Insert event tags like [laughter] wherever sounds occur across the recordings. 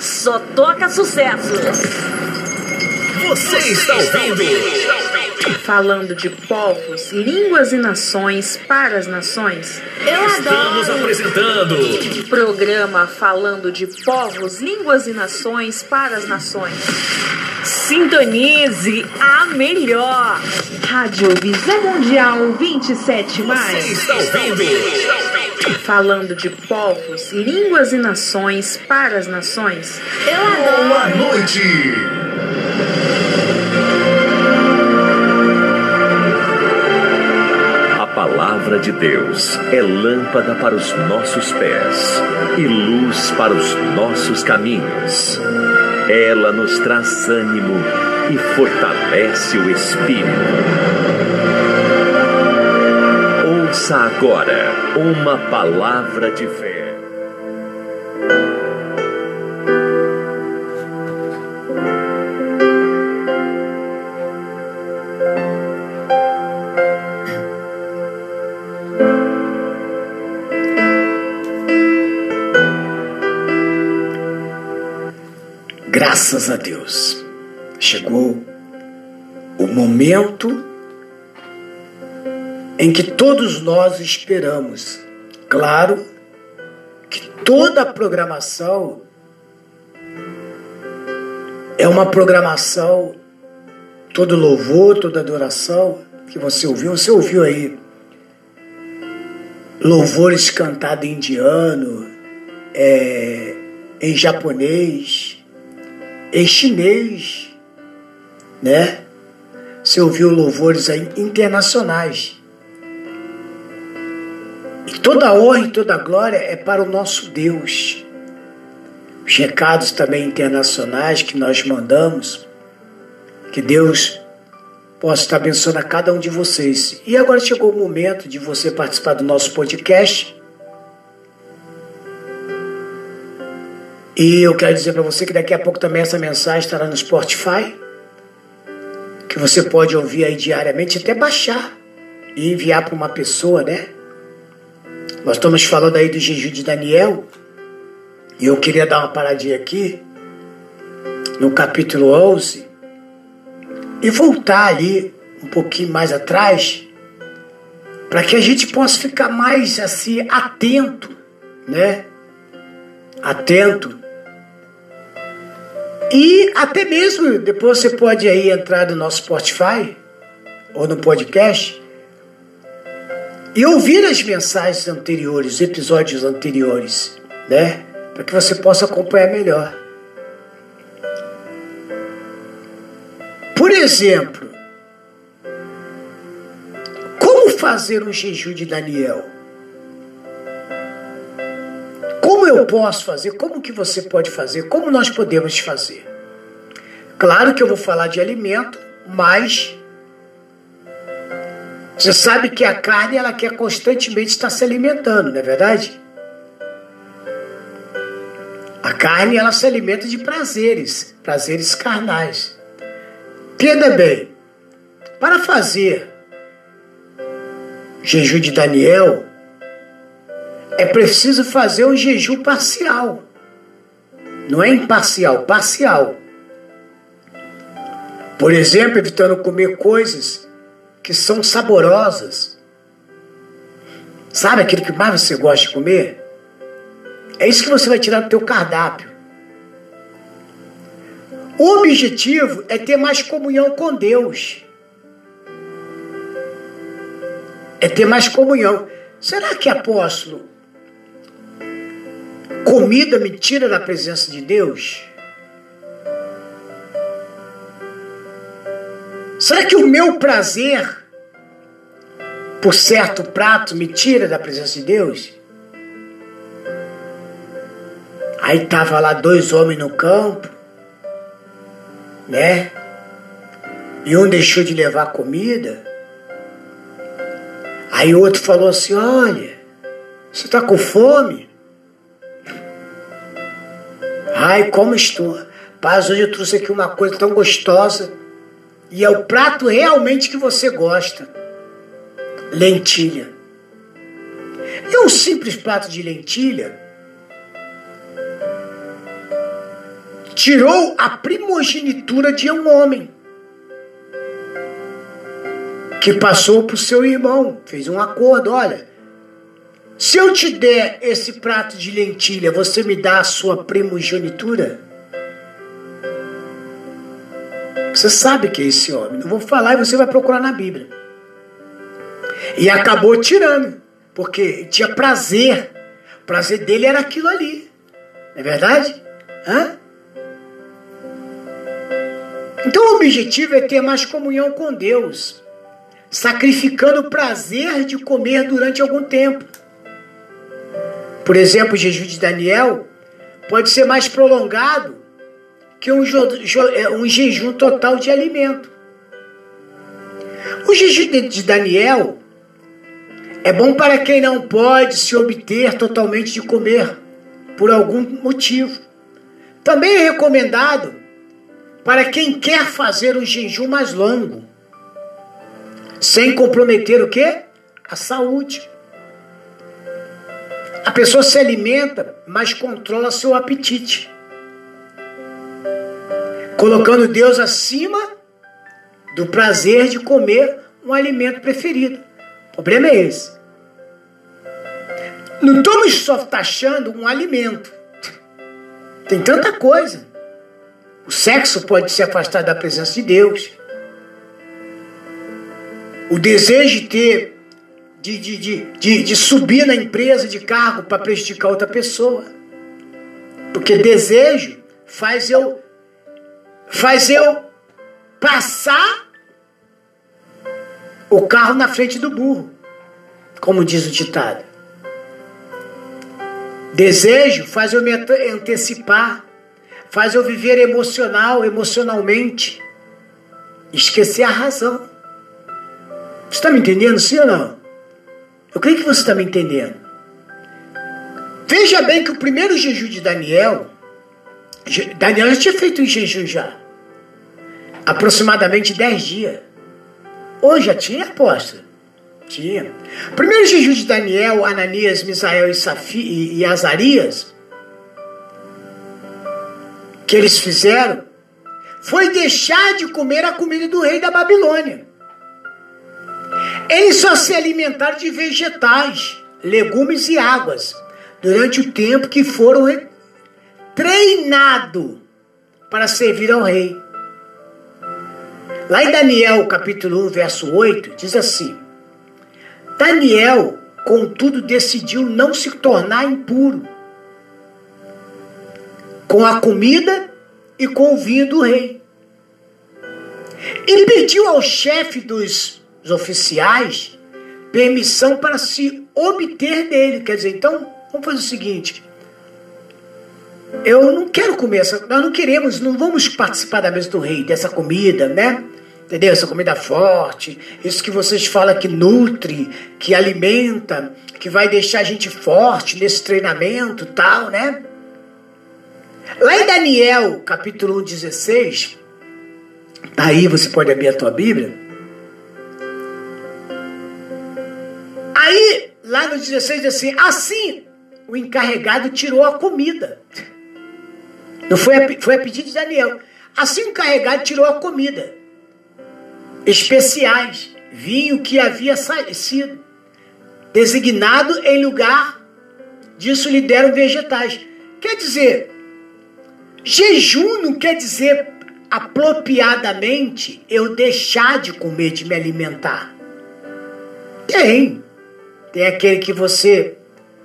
Só toca sucesso. Você está ouvindo? Falando de povos, línguas e nações para as nações. Eu Estamos adoro. apresentando Programa falando de povos, línguas e nações para as nações. Sintonize a melhor. Rádio Visão Mundial 27 Você mais. está ouvindo? Falando de povos, línguas e nações para as nações. Eu adoro. Boa noite. A palavra de Deus é lâmpada para os nossos pés e luz para os nossos caminhos. Ela nos traz ânimo e fortalece o espírito. Ouça agora uma palavra de fé. Graças a Deus. Chegou o momento em que todos nós esperamos. Claro que toda a programação é uma programação, todo louvor, toda adoração que você ouviu, você ouviu aí louvores cantados em indiano, é, em japonês, em chinês, né? Você ouviu louvores aí internacionais. E toda honra e toda a glória é para o nosso Deus. Os recados também internacionais que nós mandamos, que Deus possa estar abençoando a cada um de vocês. E agora chegou o momento de você participar do nosso podcast. E eu quero dizer para você que daqui a pouco também essa mensagem estará no Spotify, que você pode ouvir aí diariamente, até baixar e enviar para uma pessoa, né? Nós estamos falando aí do jejum de Daniel, e eu queria dar uma paradinha aqui, no capítulo 11, e voltar ali um pouquinho mais atrás, para que a gente possa ficar mais assim atento, né? Atento e até mesmo depois você pode aí entrar no nosso Spotify ou no podcast e ouvir as mensagens anteriores, os episódios anteriores, né? Para que você possa acompanhar melhor. Por exemplo, como fazer um jejum de Daniel? Como eu posso fazer? Como que você pode fazer? Como nós podemos fazer? Claro que eu vou falar de alimento, mas você sabe que a carne ela quer constantemente estar se alimentando, não é verdade? A carne ela se alimenta de prazeres, prazeres carnais. Entenda bem, para fazer jejum de Daniel, é preciso fazer um jejum parcial. Não é imparcial, parcial. Por exemplo, evitando comer coisas que são saborosas. Sabe aquilo que mais você gosta de comer? É isso que você vai tirar do teu cardápio. O objetivo é ter mais comunhão com Deus. É ter mais comunhão. Será que apóstolo comida me tira da presença de Deus? Será que o meu prazer por certo prato me tira da presença de Deus? Aí tava lá dois homens no campo, né? E um deixou de levar comida. Aí o outro falou assim: Olha, você tá com fome? Ai, como estou. Paz, hoje eu trouxe aqui uma coisa tão gostosa. E é o prato realmente que você gosta. Lentilha. E um simples prato de lentilha tirou a primogenitura de um homem que passou para o seu irmão, fez um acordo, olha, se eu te der esse prato de lentilha, você me dá a sua primogenitura? Você sabe que é esse homem. Não vou falar e você vai procurar na Bíblia. E acabou tirando, porque tinha prazer. O prazer dele era aquilo ali. Não é verdade? Hã? Então o objetivo é ter mais comunhão com Deus, sacrificando o prazer de comer durante algum tempo. Por exemplo, o jejum de Daniel pode ser mais prolongado que um, é, um jejum total de alimento. O jejum de Daniel é bom para quem não pode se obter totalmente de comer por algum motivo. Também é recomendado para quem quer fazer um jejum mais longo, sem comprometer o quê? A saúde. A pessoa se alimenta, mas controla seu apetite. Colocando Deus acima do prazer de comer um alimento preferido. O problema é esse. Não estamos só taxando um alimento. Tem tanta coisa. O sexo pode se afastar da presença de Deus. O desejo de ter, de, de, de, de, de subir na empresa de cargo para prejudicar outra pessoa. Porque desejo faz eu, faz eu passar o carro na frente do burro, como diz o ditado. Desejo faz eu me antecipar, faz eu viver emocional, emocionalmente, esquecer a razão. Você está me entendendo, sim ou não? Eu creio que você está me entendendo. Veja bem que o primeiro jejum de Daniel, Daniel já tinha feito um jejum já, aproximadamente 10 dias. Hoje já tinha aposta. Tinha. Primeiro jejum de Daniel, Ananias, Misael e, Safi, e, e Azarias, que eles fizeram, foi deixar de comer a comida do rei da Babilônia. Eles só se alimentaram de vegetais, legumes e águas durante o tempo que foram treinados para servir ao rei. Lá em Daniel, capítulo 1, verso 8, diz assim: Daniel, contudo, decidiu não se tornar impuro com a comida e com o vinho do rei. E pediu ao chefe dos oficiais permissão para se obter dele. Quer dizer, então, vamos fazer o seguinte. Eu não quero comer essa. Nós não queremos, não vamos participar da mesa do rei, dessa comida, né? Entendeu? Essa comida forte, isso que vocês falam que nutre, que alimenta, que vai deixar a gente forte nesse treinamento tal, né? Lá em Daniel, capítulo 1, 16, aí você pode abrir a tua Bíblia. Aí, lá no 16 diz assim: assim o encarregado tirou a comida. Não foi a, foi a pedido de Daniel. Assim o encarregado tirou a comida especiais, vinho que havia sido designado em lugar disso lhe deram vegetais. Quer dizer, jejum não quer dizer apropriadamente eu deixar de comer, de me alimentar. Tem. Tem aquele que você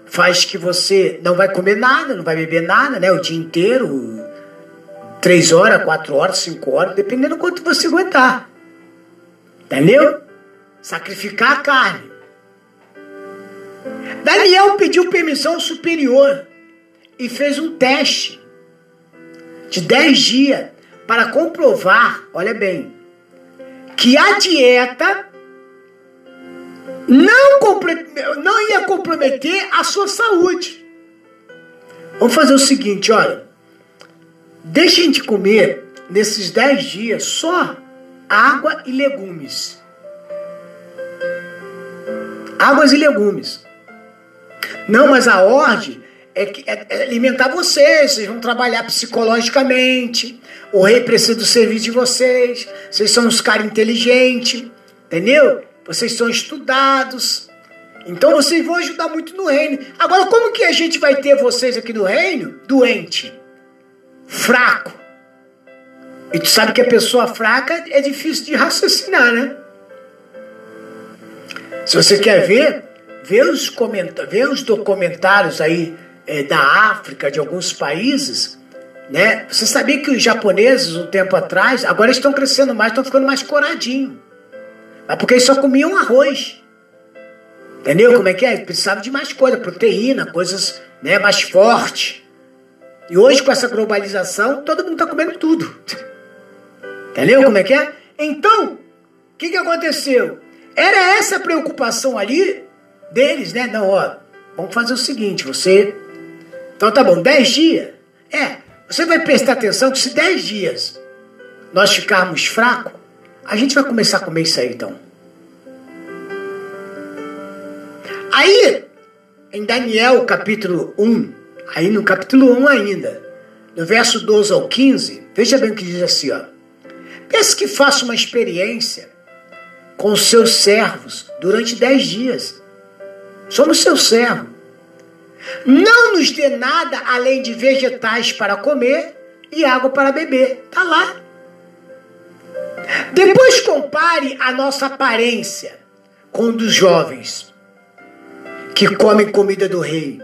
faz que você não vai comer nada, não vai beber nada, né? O dia inteiro, três horas, quatro horas, cinco horas, dependendo do quanto você aguentar. Entendeu? Sacrificar a carne. Daniel pediu permissão superior e fez um teste de 10 dias para comprovar, olha bem, que a dieta não, não ia comprometer a sua saúde. Vamos fazer o seguinte, olha. Deixem de comer nesses 10 dias só água e legumes. Águas e legumes. Não, mas a ordem é, é, é alimentar vocês, vocês vão trabalhar psicologicamente, o rei precisa do serviço de vocês, vocês são uns caras inteligentes, entendeu? Vocês são estudados, então vocês vão ajudar muito no reino. Agora, como que a gente vai ter vocês aqui no reino? Doente, fraco. E tu sabe que a pessoa fraca é difícil de raciocinar, né? Se você quer ver, vê os, vê os documentários aí é, da África, de alguns países, né? Você sabia que os japoneses, um tempo atrás, agora estão crescendo mais, estão ficando mais coradinhos. Mas porque eles só comiam arroz. Entendeu como é que é? Precisava de mais coisa, proteína, coisas né, mais fortes. E hoje, com essa globalização, todo mundo está comendo tudo. [laughs] Entendeu como é que é? Então, o que, que aconteceu? Era essa preocupação ali deles, né? Não, ó, vamos fazer o seguinte, você. Então tá bom, 10 dias. É, você vai prestar atenção que se 10 dias nós ficarmos fracos, a gente vai começar a comer isso aí então. Aí, em Daniel capítulo 1, aí no capítulo 1 ainda, no verso 12 ao 15, veja bem o que diz assim, ó. Peça que faça uma experiência com os seus servos durante dez dias. Somos seu servo. Não nos dê nada além de vegetais para comer e água para beber. Está lá. Depois compare a nossa aparência com dos jovens que comem comida do rei.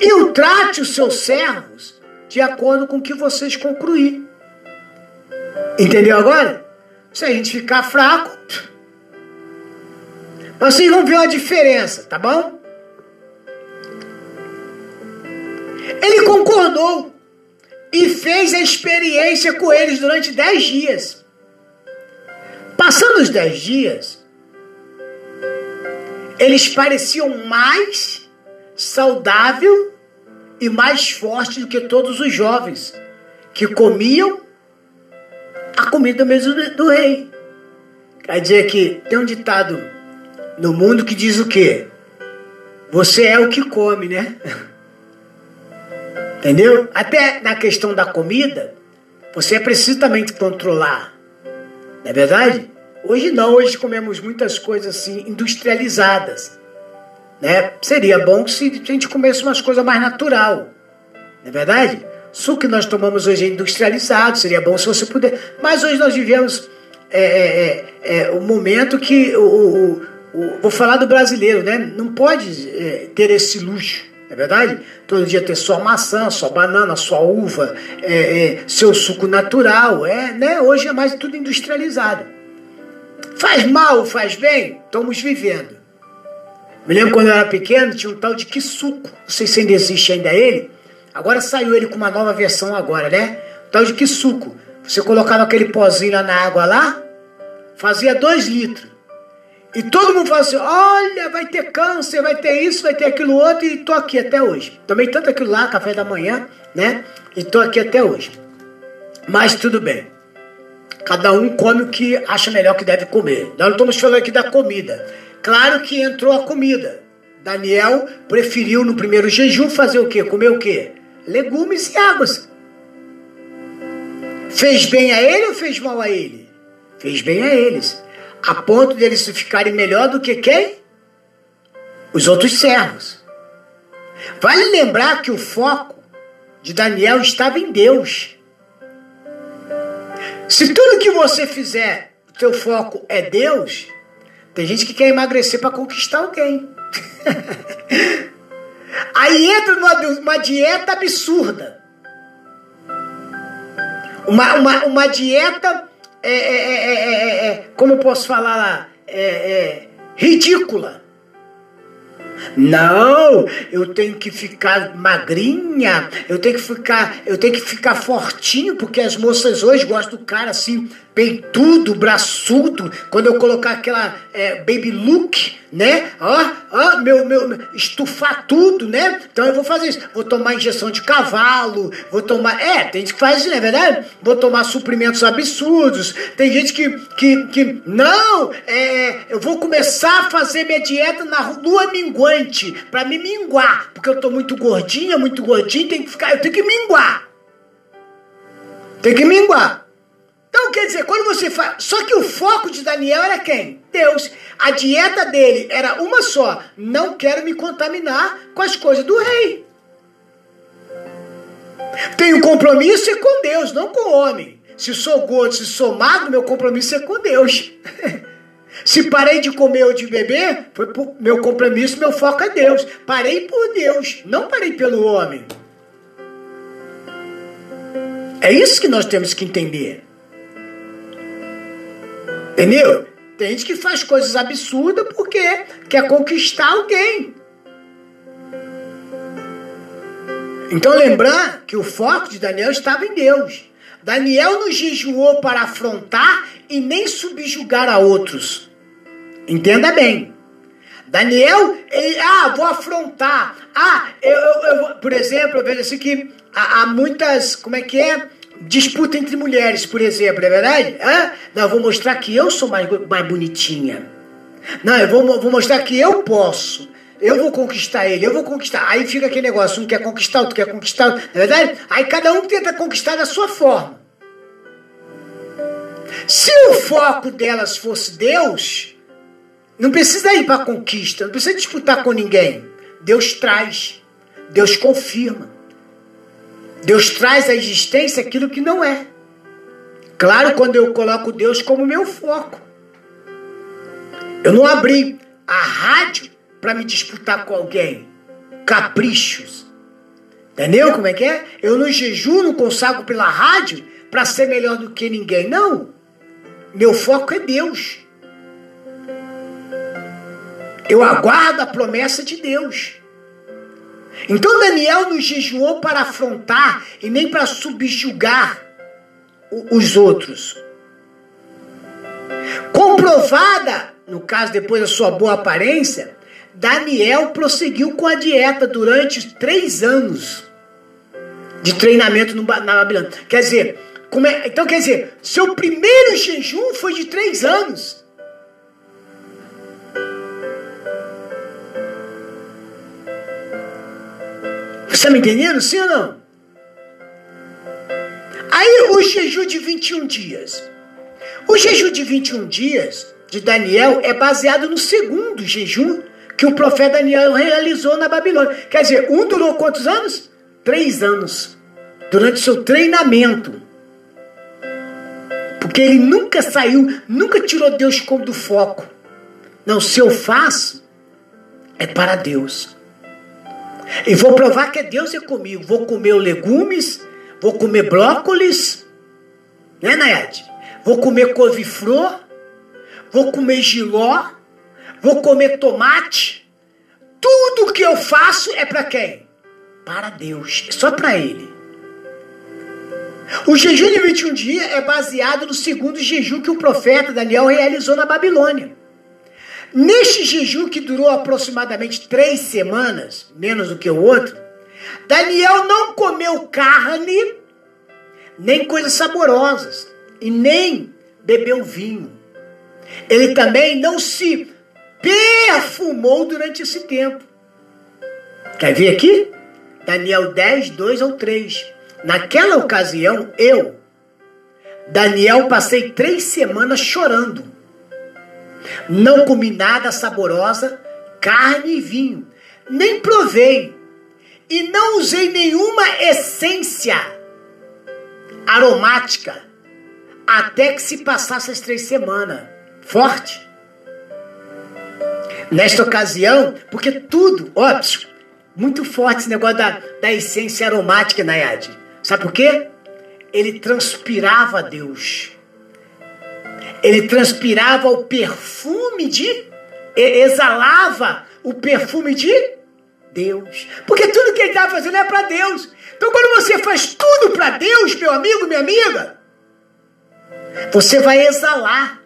E o trate os seus servos de acordo com o que vocês concluir. Entendeu agora? Se a gente ficar fraco, vocês vão ver uma diferença, tá bom? Ele concordou e fez a experiência com eles durante dez dias. Passando os dez dias, eles pareciam mais saudável e mais fortes do que todos os jovens que comiam a comida mesmo do rei. Quer dizer que tem um ditado no mundo que diz o quê? Você é o que come, né? [laughs] Entendeu? Até na questão da comida, você é preciso também controlar. Não é verdade? Hoje não, hoje comemos muitas coisas assim industrializadas. Né? Seria bom se a gente comesse umas coisas mais natural. Não é verdade? Suco que nós tomamos hoje é industrializado, seria bom se você puder. Mas hoje nós vivemos é, é, é, é o momento que o, o, o, vou falar do brasileiro, né? Não pode é, ter esse luxo, é verdade? Todo dia ter só maçã, só banana, só uva, é, seu suco natural, é, né? Hoje é mais tudo industrializado. Faz mal, faz bem? Estamos vivendo. Me lembro quando eu era pequeno, tinha um tal de suco. Não sei se ainda existe ainda ele Agora saiu ele com uma nova versão agora, né? Tal de suco. Você colocava aquele pozinho lá na água lá, fazia dois litros. E todo mundo fala assim: olha, vai ter câncer, vai ter isso, vai ter aquilo outro, e tô aqui até hoje. Tomei tanto aquilo lá, café da manhã, né? E tô aqui até hoje. Mas tudo bem. Cada um come o que acha melhor que deve comer. Nós não estamos falando aqui da comida. Claro que entrou a comida. Daniel preferiu no primeiro jejum fazer o quê? Comer o quê? legumes e águas. Fez bem a ele ou fez mal a ele? Fez bem a eles. A ponto de eles ficarem melhor do que quem? Os outros servos. Vale lembrar que o foco de Daniel estava em Deus. Se tudo que você fizer, o teu foco é Deus, tem gente que quer emagrecer para conquistar alguém. [laughs] Aí entra numa, uma dieta absurda. Uma, uma, uma dieta, é, é, é, como eu posso falar ridícula. Não, eu tenho que ficar magrinha, eu tenho que ficar, eu tenho que ficar fortinho, porque as moças hoje gostam do cara assim, peitudo, braçudo. Quando eu colocar aquela é, baby look, né? Ó, ó, meu, meu, estufar tudo, né? Então eu vou fazer isso. Vou tomar injeção de cavalo, vou tomar. É, tem gente que faz isso, não é verdade? Vou tomar suprimentos absurdos. Tem gente que, que, que não, é, eu vou começar a fazer minha dieta na lua minguante, para me minguar, porque eu tô muito gordinha, muito gordinho, tem que ficar, eu tenho que minguar. Tem que minguar. Então, quer dizer, quando você faz. Só que o foco de Daniel era quem? Deus. A dieta dele era uma só: não quero me contaminar com as coisas do rei. Tenho compromisso é com Deus, não com o homem. Se sou gordo, se sou magro, meu compromisso é com Deus. [laughs] se parei de comer ou de beber, foi por meu compromisso, meu foco é Deus. Parei por Deus, não parei pelo homem. É isso que nós temos que entender. Entendeu? Tem gente que faz coisas absurdas porque quer conquistar alguém. Então lembrar que o foco de Daniel estava em Deus. Daniel não jejuou para afrontar e nem subjugar a outros. Entenda bem. Daniel, ele, ah, vou afrontar. Ah, eu, eu, eu por exemplo, eu vejo assim que há, há muitas, como é que é? Disputa entre mulheres, por exemplo, é verdade? Hã? Não, eu vou mostrar que eu sou mais, mais bonitinha. Não, eu vou, vou mostrar que eu posso. Eu vou conquistar ele, eu vou conquistar. Aí fica aquele negócio, um quer conquistar, outro quer conquistar, não é verdade? Aí cada um tenta conquistar da sua forma. Se o foco delas fosse Deus, não precisa ir para conquista, não precisa disputar com ninguém. Deus traz, Deus confirma. Deus traz à existência aquilo que não é. Claro, quando eu coloco Deus como meu foco. Eu não abri a rádio para me disputar com alguém. Caprichos. Entendeu como é que é? Eu não jejum, não consagro pela rádio para ser melhor do que ninguém. Não. Meu foco é Deus. Eu aguardo a promessa de Deus. Então Daniel não jejuou para afrontar e nem para subjugar os outros. Comprovada, no caso depois da sua boa aparência, Daniel prosseguiu com a dieta durante três anos de treinamento no, na Babilônia. Quer dizer, é, então quer dizer, seu primeiro jejum foi de três anos. Você está me entendendo, sim ou não? Aí o jejum de 21 dias. O jejum de 21 dias de Daniel é baseado no segundo jejum que o profeta Daniel realizou na Babilônia. Quer dizer, um durou quantos anos? Três anos. Durante seu treinamento. Porque ele nunca saiu, nunca tirou Deus como do foco. Não, se eu faço, é para Deus. E vou provar que Deus é comigo. Vou comer legumes, vou comer brócolis, né, Nayade? Vou comer couve-flor, vou comer giló, vou comer tomate. Tudo que eu faço é para quem? Para Deus, só para Ele. O jejum de 21 dias é baseado no segundo jejum que o profeta Daniel realizou na Babilônia. Neste jejum que durou aproximadamente três semanas, menos do que o outro, Daniel não comeu carne, nem coisas saborosas, e nem bebeu vinho. Ele também não se perfumou durante esse tempo. Quer ver aqui? Daniel 10, 2 ou 3. Naquela ocasião, eu, Daniel, passei três semanas chorando não comi nada saborosa, carne e vinho, nem provei, e não usei nenhuma essência aromática, até que se passasse as três semanas. Forte. Nesta ocasião, porque tudo, óbvio, muito forte esse negócio da, da essência aromática, Nayade. Sabe por quê? Ele transpirava Deus ele transpirava o perfume de. exalava o perfume de Deus. Porque tudo que ele estava fazendo é para Deus. Então, quando você faz tudo para Deus, meu amigo, minha amiga, você vai exalar.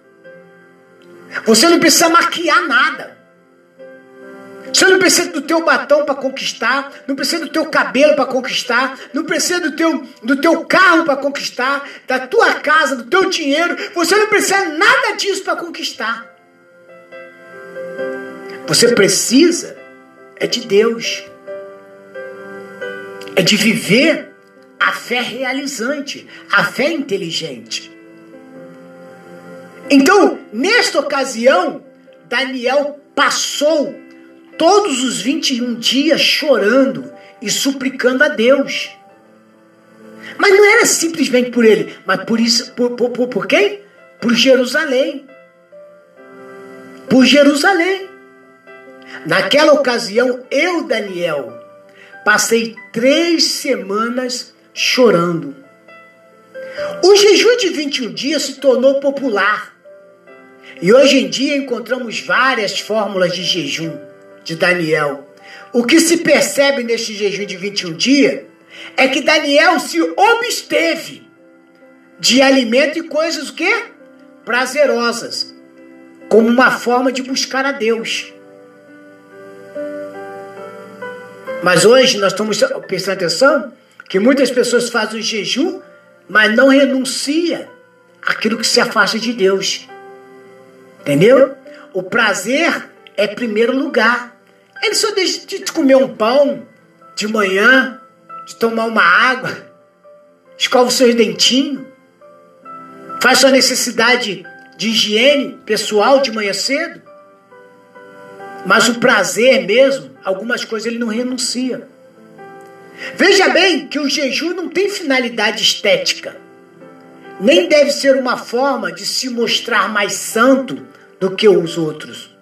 Você não precisa maquiar nada. Você não precisa do teu batom para conquistar, não precisa do teu cabelo para conquistar, não precisa do teu, do teu carro para conquistar, da tua casa, do teu dinheiro. Você não precisa nada disso para conquistar. Você precisa é de Deus. É de viver a fé realizante, a fé inteligente. Então, nesta ocasião, Daniel passou todos os 21 dias chorando e suplicando a Deus. Mas não era simplesmente por ele, mas por isso, por, por, por, por quem? Por Jerusalém. Por Jerusalém. Naquela ocasião, eu, Daniel, passei três semanas chorando. O jejum de 21 dias se tornou popular. E hoje em dia encontramos várias fórmulas de jejum de Daniel. O que se percebe neste jejum de 21 dias é que Daniel se obsteve de alimento e coisas o quê? Prazerosas, como uma forma de buscar a Deus. Mas hoje nós estamos prestando atenção que muitas pessoas fazem o jejum, mas não renuncia aquilo que se afasta de Deus. Entendeu? O prazer é primeiro lugar. Ele só deixa de comer um pão de manhã, de tomar uma água, escova os seus dentinhos, faz sua necessidade de higiene pessoal de manhã cedo. Mas o prazer mesmo, algumas coisas ele não renuncia. Veja bem que o jejum não tem finalidade estética, nem deve ser uma forma de se mostrar mais santo do que os outros.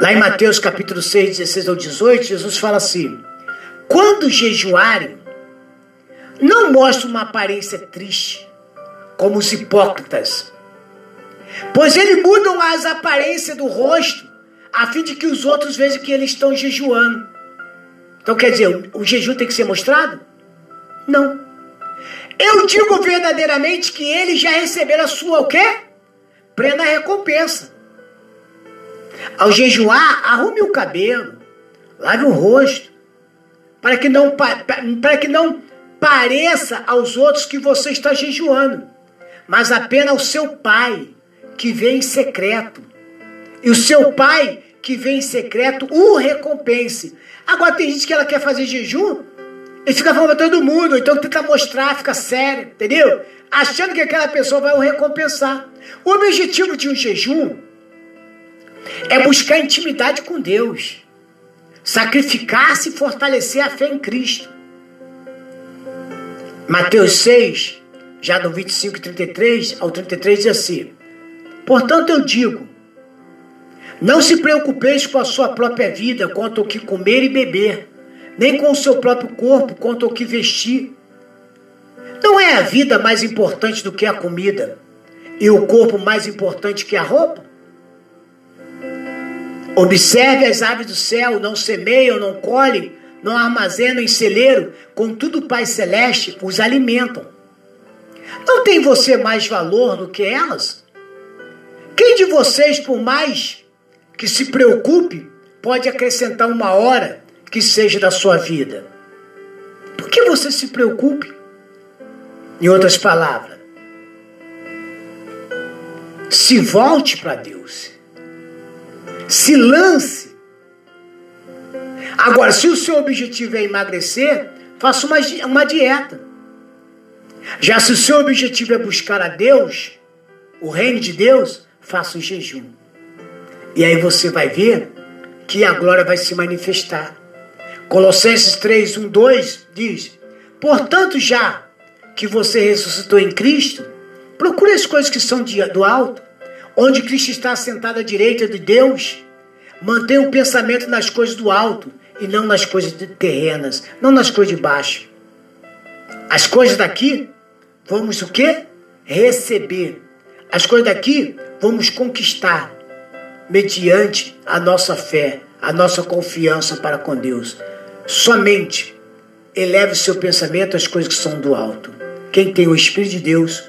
Lá em Mateus capítulo 6, 16 ao 18, Jesus fala assim: Quando jejuarem, não mostre uma aparência triste, como os hipócritas, pois eles mudam as aparências do rosto, a fim de que os outros vejam que eles estão jejuando. Então quer dizer, o jejum tem que ser mostrado? Não. Eu digo verdadeiramente que eles já receberam a sua o quê? Plena recompensa. Ao jejuar, arrume o cabelo, lave o rosto, para que não, para que não pareça aos outros que você está jejuando, mas apenas ao seu pai, que vem em secreto. E o seu pai, que vem em secreto, o recompense. Agora tem gente que ela quer fazer jejum e fica falando para todo mundo, então tenta mostrar, fica sério, entendeu? Achando que aquela pessoa vai o recompensar. O objetivo de um jejum é buscar intimidade com Deus, sacrificar-se e fortalecer a fé em Cristo. Mateus 6, já do 25 e 33 ao 33, diz assim: Portanto eu digo, não se preocupeis com a sua própria vida quanto ao que comer e beber, nem com o seu próprio corpo quanto ao que vestir. Não é a vida mais importante do que a comida, e o corpo mais importante que a roupa? Observe as aves do céu, não semeiam, não colhem, não armazenam em celeiro, contudo o Pai Celeste os alimentam. Não tem você mais valor do que elas? Quem de vocês, por mais que se preocupe, pode acrescentar uma hora que seja da sua vida? Por que você se preocupe? Em outras palavras, se volte para Deus se lance. Agora, se o seu objetivo é emagrecer, faça uma, uma dieta. Já se o seu objetivo é buscar a Deus, o reino de Deus, faça um jejum. E aí você vai ver que a glória vai se manifestar. Colossenses 3, 1, 2 diz: Portanto, já que você ressuscitou em Cristo, procure as coisas que são do alto, onde Cristo está sentado à direita de Deus, mantenha o pensamento nas coisas do alto e não nas coisas terrenas, não nas coisas de baixo. As coisas daqui vamos o quê? Receber. As coisas daqui vamos conquistar mediante a nossa fé, a nossa confiança para com Deus. Somente eleve o seu pensamento às coisas que são do alto. Quem tem o Espírito de Deus,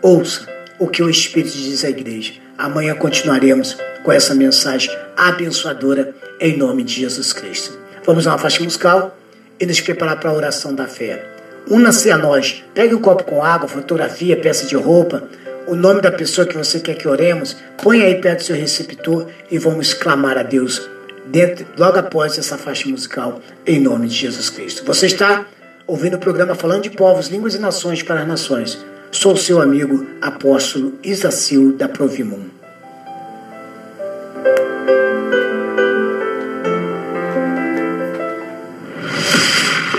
ouça o que o Espírito diz à igreja. Amanhã continuaremos com essa mensagem abençoadora em nome de Jesus Cristo. Vamos a uma faixa musical e nos preparar para a oração da fé. Una-se a nós. Pegue um copo com água, fotografia, peça de roupa, o nome da pessoa que você quer que oremos, põe aí perto do seu receptor e vamos clamar a Deus dentro, logo após essa faixa musical, em nome de Jesus Cristo. Você está ouvindo o programa Falando de Povos, Línguas e Nações para as Nações. Sou seu amigo, apóstolo Isacil da Provimum.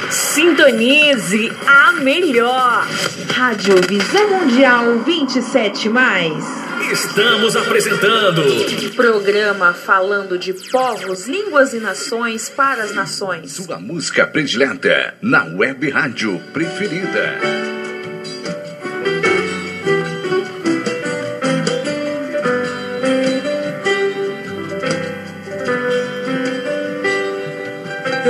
Sintonize a melhor. Rádio Visão Mundial 27 mais. Estamos apresentando Programa falando de povos, línguas e nações para as nações. Sua música predileta na web rádio preferida.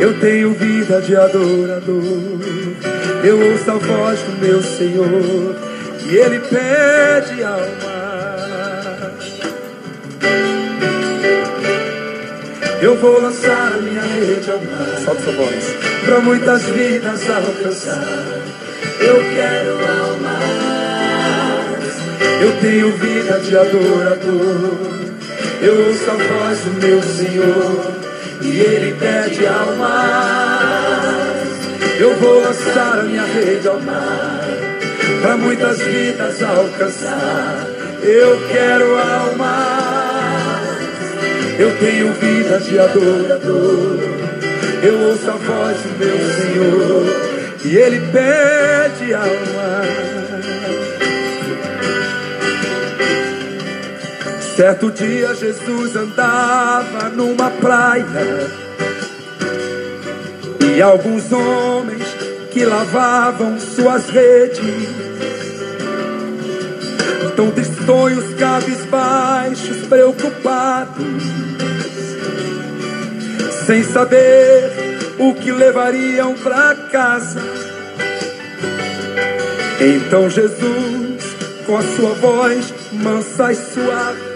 Eu tenho vida de adorador. Eu ouço a voz do meu Senhor e Ele pede alma. Eu vou lançar a minha rede ao mar. Solta sua voz. Para muitas vidas alcançar. Eu quero almas. Eu tenho vida de adorador. Eu ouço a voz do meu Senhor e Ele pede almas. Eu vou lançar a minha rede ao mar para muitas vidas alcançar. Eu quero almas. Eu tenho vida de adorador. Eu ouço a voz do meu Senhor e Ele pede almas. Certo dia Jesus andava numa praia e alguns homens que lavavam suas redes, tão tristonhos, cabisbaixos, preocupados, sem saber o que levariam para casa. Então Jesus, com a sua voz mansa e suave,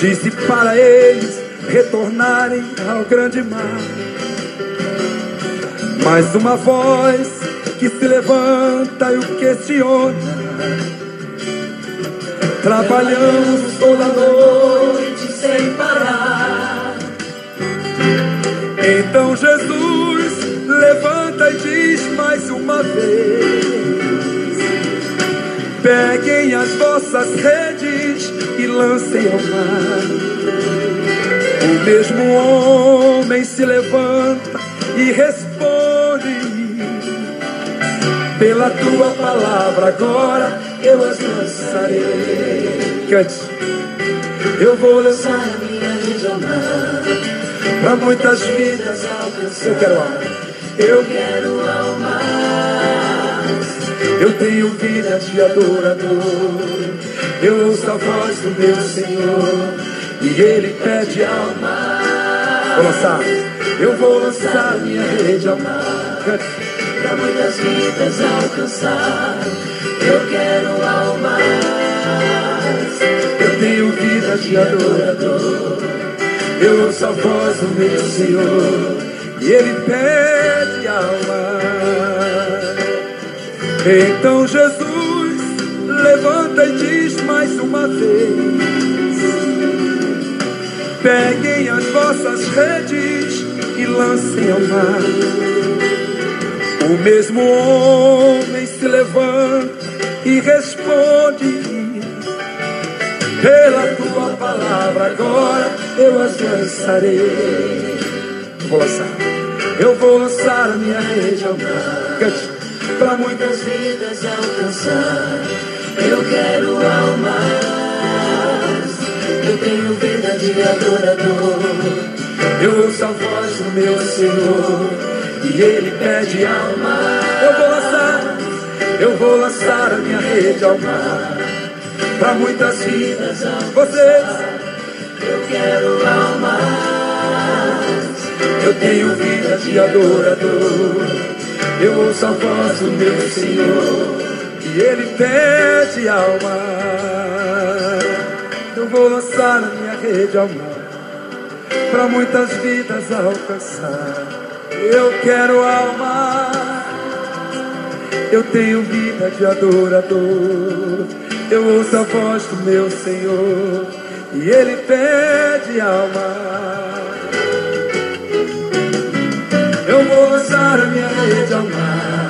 disse para eles retornarem ao grande mar. Mais uma voz que se levanta e o questiona. Trabalhamos toda noite sem parar. Então Jesus levanta e diz mais uma vez: Peguem as vossas redes e lancem ao mar. O mesmo homem se levanta e responde: Pela tua palavra agora eu as lançarei. Cante. Eu vou lançar a minha rede ao mar para muitas vidas alcançar. Eu quero alma. Eu quero almas. Eu tenho vida de adorador. Eu ouço a voz do meu Senhor e Ele pede alma. Vou lançar. Eu vou lançar minha rede ao mar para muitas vidas alcançar. Eu quero almas. Eu tenho vida de adorador. Eu ouço a voz do meu Senhor e Ele pede alma. Então Jesus levanta e diz mais uma vez: Peguem as vossas redes e lancem ao mar. O mesmo homem se levanta e responde: Pela tua palavra agora eu as lançarei. Vou lançar. Eu vou lançar a minha rede ao mar. Para muitas vidas alcançar. Eu quero almas, eu tenho vida de adorador. Eu ouço a voz do meu Senhor e Ele pede alma. Eu vou lançar, eu vou lançar a minha rede ao mar para muitas vidas. Vocês, Eu quero almas, eu tenho vida de adorador. Eu ouço a voz do meu Senhor e Ele pede alma. Eu vou lançar a minha rede ao mar para muitas vidas alcançar. Eu quero alma, eu tenho vida de adorador. Eu ouço a voz do meu Senhor e Ele pede alma. Eu vou lançar a minha rede ao mar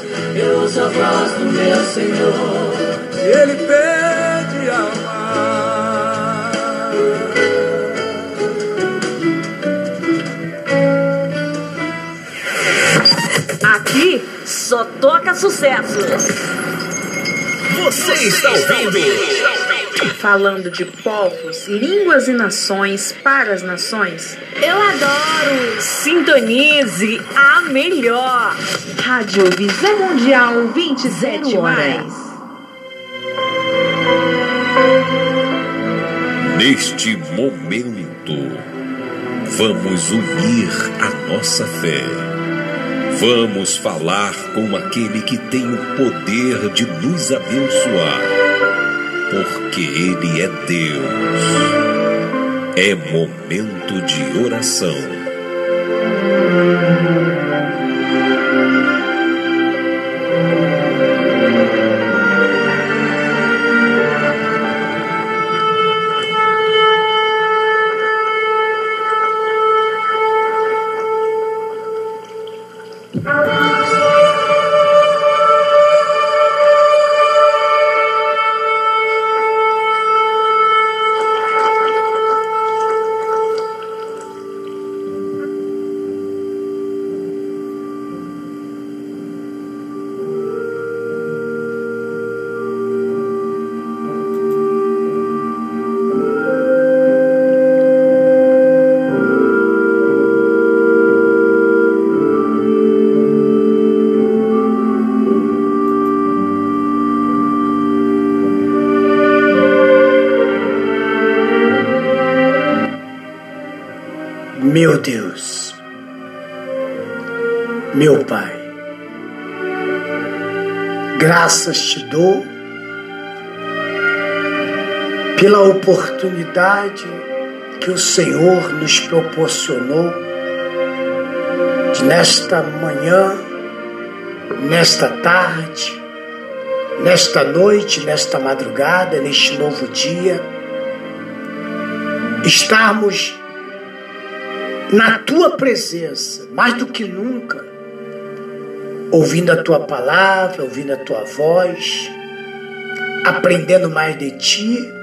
Ouço a voz do meu Senhor. E Ele pede alma. Aqui só toca sucesso. Você está ouvindo? Falando de povos, línguas e nações para as nações. Eu adoro. Sintonize a melhor. Rádio Visão Mundial 27 mais. Neste momento, vamos unir a nossa fé. Vamos falar com aquele que tem o poder de nos abençoar, porque Ele é Deus. É momento de oração. Graças te dou pela oportunidade que o Senhor nos proporcionou de nesta manhã, nesta tarde, nesta noite, nesta madrugada, neste novo dia, estarmos na tua presença, mais do que nunca, ouvindo a tua palavra, ouvindo a tua voz, aprendendo mais de ti,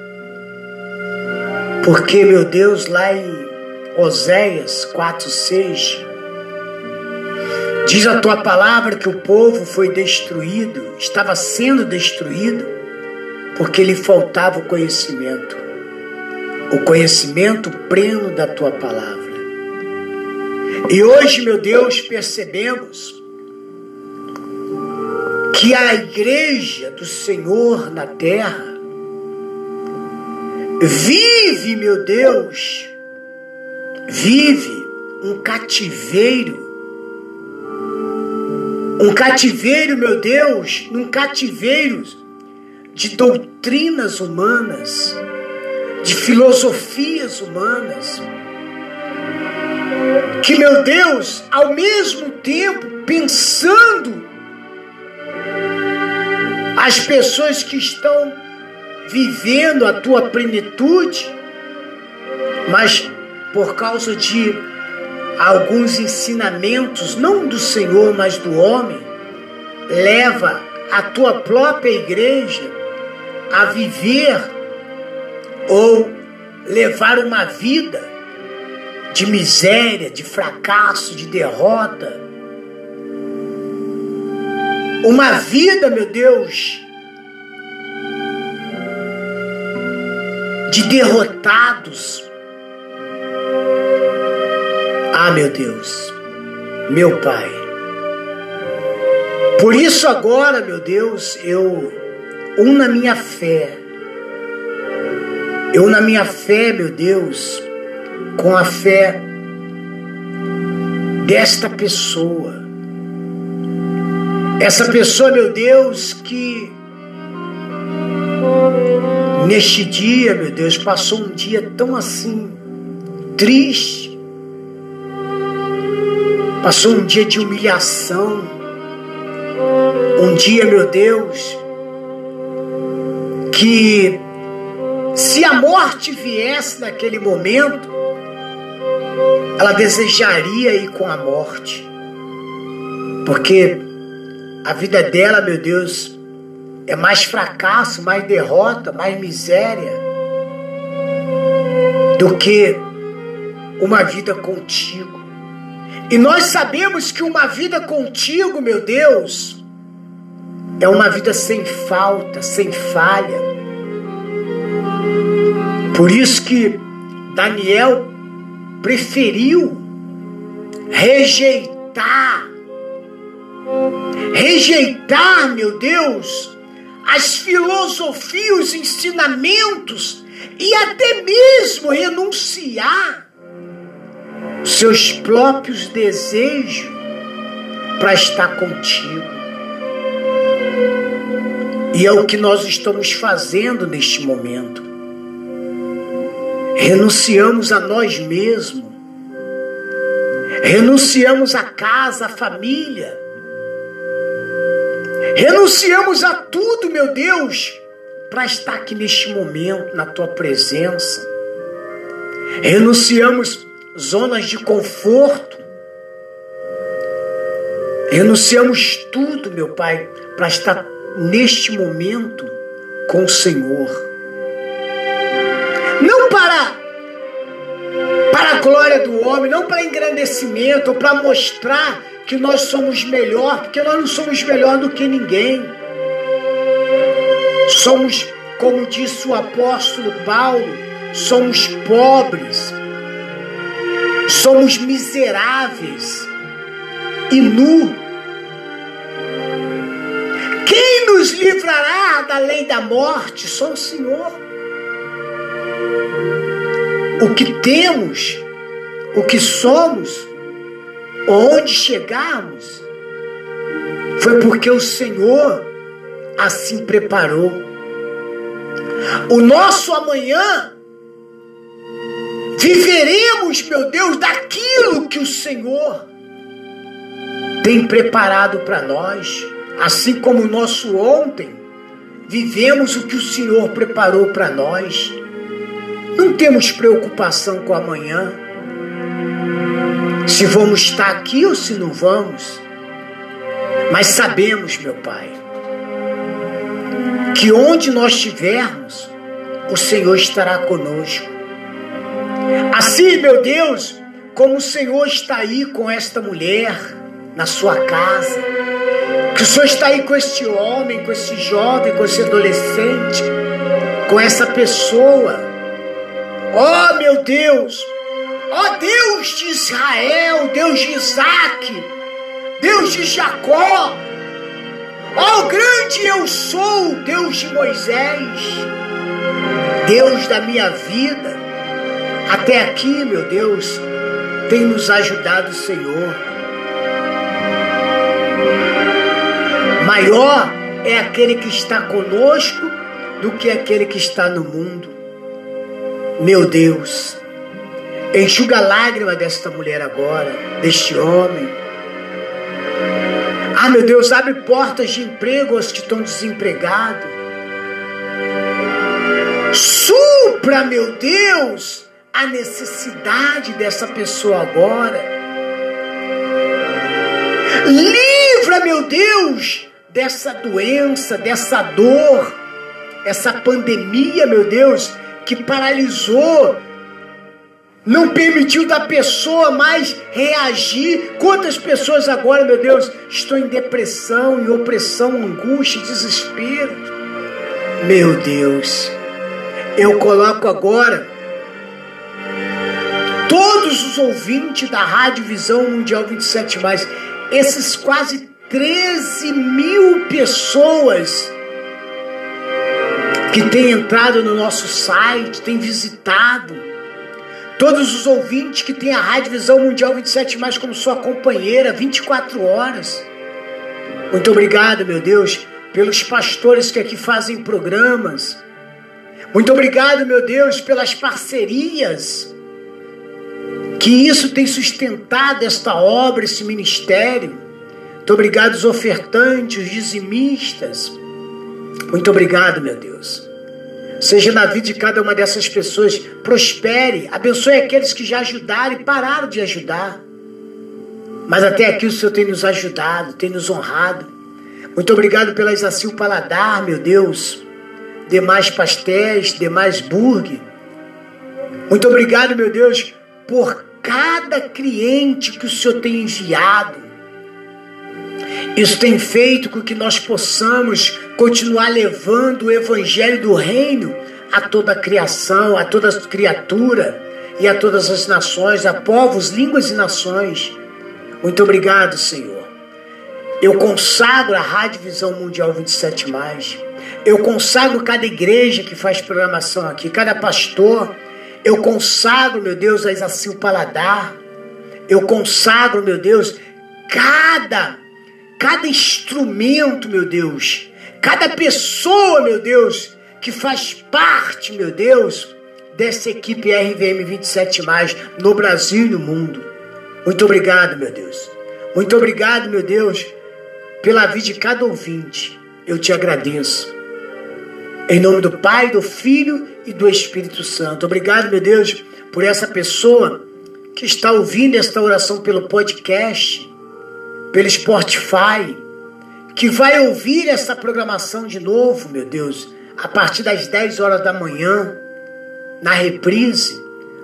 porque, meu Deus, lá em Oséias 4, 6, diz a tua palavra que o povo foi destruído, estava sendo destruído, porque lhe faltava o conhecimento, o conhecimento pleno da tua palavra. E hoje, meu Deus, percebemos que a igreja do Senhor na terra vive, meu Deus, vive um cativeiro. Um cativeiro, meu Deus, num cativeiro de doutrinas humanas, de filosofias humanas que, meu Deus, ao mesmo tempo pensando as pessoas que estão vivendo a tua plenitude, mas por causa de alguns ensinamentos, não do Senhor, mas do homem, leva a tua própria igreja a viver ou levar uma vida de miséria, de fracasso, de derrota. Uma vida, meu Deus, de derrotados. Ah, meu Deus, meu Pai. Por isso agora, meu Deus, eu uno a minha fé. Eu na minha fé, meu Deus, com a fé desta pessoa. Essa pessoa, meu Deus, que neste dia, meu Deus, passou um dia tão assim, triste, passou um dia de humilhação, um dia, meu Deus, que se a morte viesse naquele momento, ela desejaria ir com a morte, porque a vida dela, meu Deus, é mais fracasso, mais derrota, mais miséria do que uma vida contigo. E nós sabemos que uma vida contigo, meu Deus, é uma vida sem falta, sem falha. Por isso que Daniel preferiu rejeitar, rejeitar, meu Deus, as filosofias, os ensinamentos e até mesmo renunciar seus próprios desejos para estar contigo. E é o que nós estamos fazendo neste momento. Renunciamos a nós mesmos, renunciamos a casa, a família, Renunciamos a tudo, meu Deus, para estar aqui neste momento, na tua presença. Renunciamos zonas de conforto. Renunciamos tudo, meu Pai, para estar neste momento com o Senhor. Não para para a glória do homem, não para engrandecimento, para mostrar que nós somos melhor, porque nós não somos melhor do que ninguém. Somos, como disse o apóstolo Paulo, somos pobres, somos miseráveis e nu. Quem nos livrará da lei da morte? Só o Senhor. O que temos, o que somos, onde chegarmos, foi porque o Senhor assim preparou. O nosso amanhã, viveremos, meu Deus, daquilo que o Senhor tem preparado para nós, assim como o nosso ontem, vivemos o que o Senhor preparou para nós. Não temos preocupação com amanhã se vamos estar aqui ou se não vamos. Mas sabemos, meu Pai, que onde nós estivermos, o Senhor estará conosco. Assim, meu Deus, como o Senhor está aí com esta mulher na sua casa, que o Senhor está aí com este homem, com esse jovem, com esse adolescente, com essa pessoa. Oh, meu Deus, Ó Deus de Israel, Deus de Isaac, Deus de Jacó, ó grande eu sou, Deus de Moisés, Deus da minha vida, até aqui, meu Deus, tem nos ajudado o Senhor. Maior é aquele que está conosco do que aquele que está no mundo. Meu Deus, Enxuga a lágrima desta mulher agora, deste homem. Ah, meu Deus, abre portas de emprego aos que estão desempregados. Supra, meu Deus, a necessidade dessa pessoa agora. Livra, meu Deus, dessa doença, dessa dor, essa pandemia, meu Deus, que paralisou, não permitiu da pessoa mais reagir. Quantas pessoas agora, meu Deus, estão em depressão, em opressão, angústia, desespero? Meu Deus, eu coloco agora todos os ouvintes da Rádio Visão Mundial 27, esses quase 13 mil pessoas que têm entrado no nosso site, têm visitado, todos os ouvintes que têm a Rádio Visão Mundial 27 Mais como sua companheira 24 horas. Muito obrigado, meu Deus, pelos pastores que aqui fazem programas. Muito obrigado, meu Deus, pelas parcerias que isso tem sustentado esta obra, esse ministério. Muito obrigado, os ofertantes, os dizimistas. Muito obrigado, meu Deus. Seja na vida de cada uma dessas pessoas, prospere, abençoe aqueles que já ajudaram e pararam de ajudar. Mas até aqui o Senhor tem nos ajudado, tem nos honrado. Muito obrigado pela Isacil Paladar, meu Deus. Demais pastéis, demais burger. Muito obrigado, meu Deus, por cada cliente que o Senhor tem enviado. Isso tem feito com que nós possamos continuar levando o evangelho do reino a toda a criação, a toda a criatura e a todas as nações, a povos, línguas e nações. Muito obrigado, Senhor. Eu consagro a Rádio Visão Mundial 27 mais. Eu consagro cada igreja que faz programação aqui, cada pastor. Eu consagro, meu Deus, a Isacil Paladar. Eu consagro, meu Deus, cada cada instrumento, meu Deus, cada pessoa, meu Deus, que faz parte, meu Deus, dessa equipe RVM 27 no Brasil e no mundo. Muito obrigado, meu Deus. Muito obrigado, meu Deus, pela vida de cada ouvinte. Eu te agradeço. Em nome do Pai, do Filho e do Espírito Santo. Obrigado, meu Deus, por essa pessoa que está ouvindo esta oração pelo podcast pelo Spotify, que vai ouvir essa programação de novo, meu Deus, a partir das 10 horas da manhã, na reprise.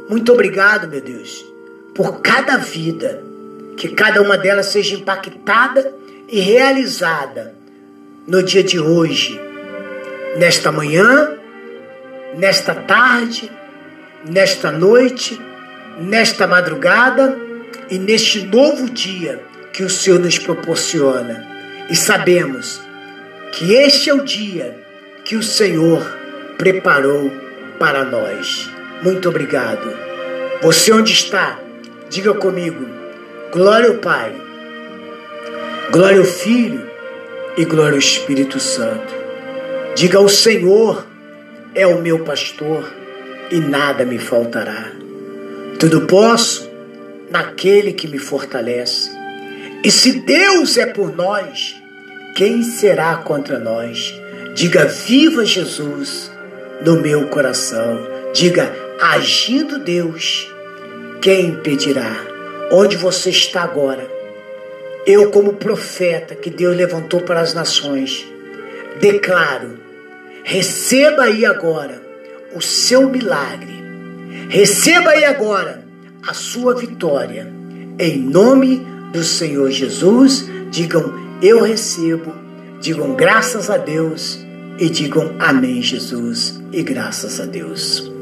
Muito obrigado, meu Deus, por cada vida, que cada uma delas seja impactada e realizada no dia de hoje, nesta manhã, nesta tarde, nesta noite, nesta madrugada e neste novo dia que o Senhor nos proporciona. E sabemos que este é o dia que o Senhor preparou para nós. Muito obrigado. Você onde está? Diga comigo. Glória ao Pai, glória ao Filho e glória ao Espírito Santo. Diga ao Senhor é o meu pastor e nada me faltará. Tudo posso naquele que me fortalece. E se Deus é por nós, quem será contra nós? Diga: Viva Jesus no meu coração. Diga: Agindo Deus, quem impedirá? Onde você está agora? Eu, como profeta que Deus levantou para as nações, declaro: receba aí agora o seu milagre, receba aí agora a sua vitória, em nome de do Senhor Jesus, digam eu recebo, digam graças a Deus e digam amém, Jesus, e graças a Deus.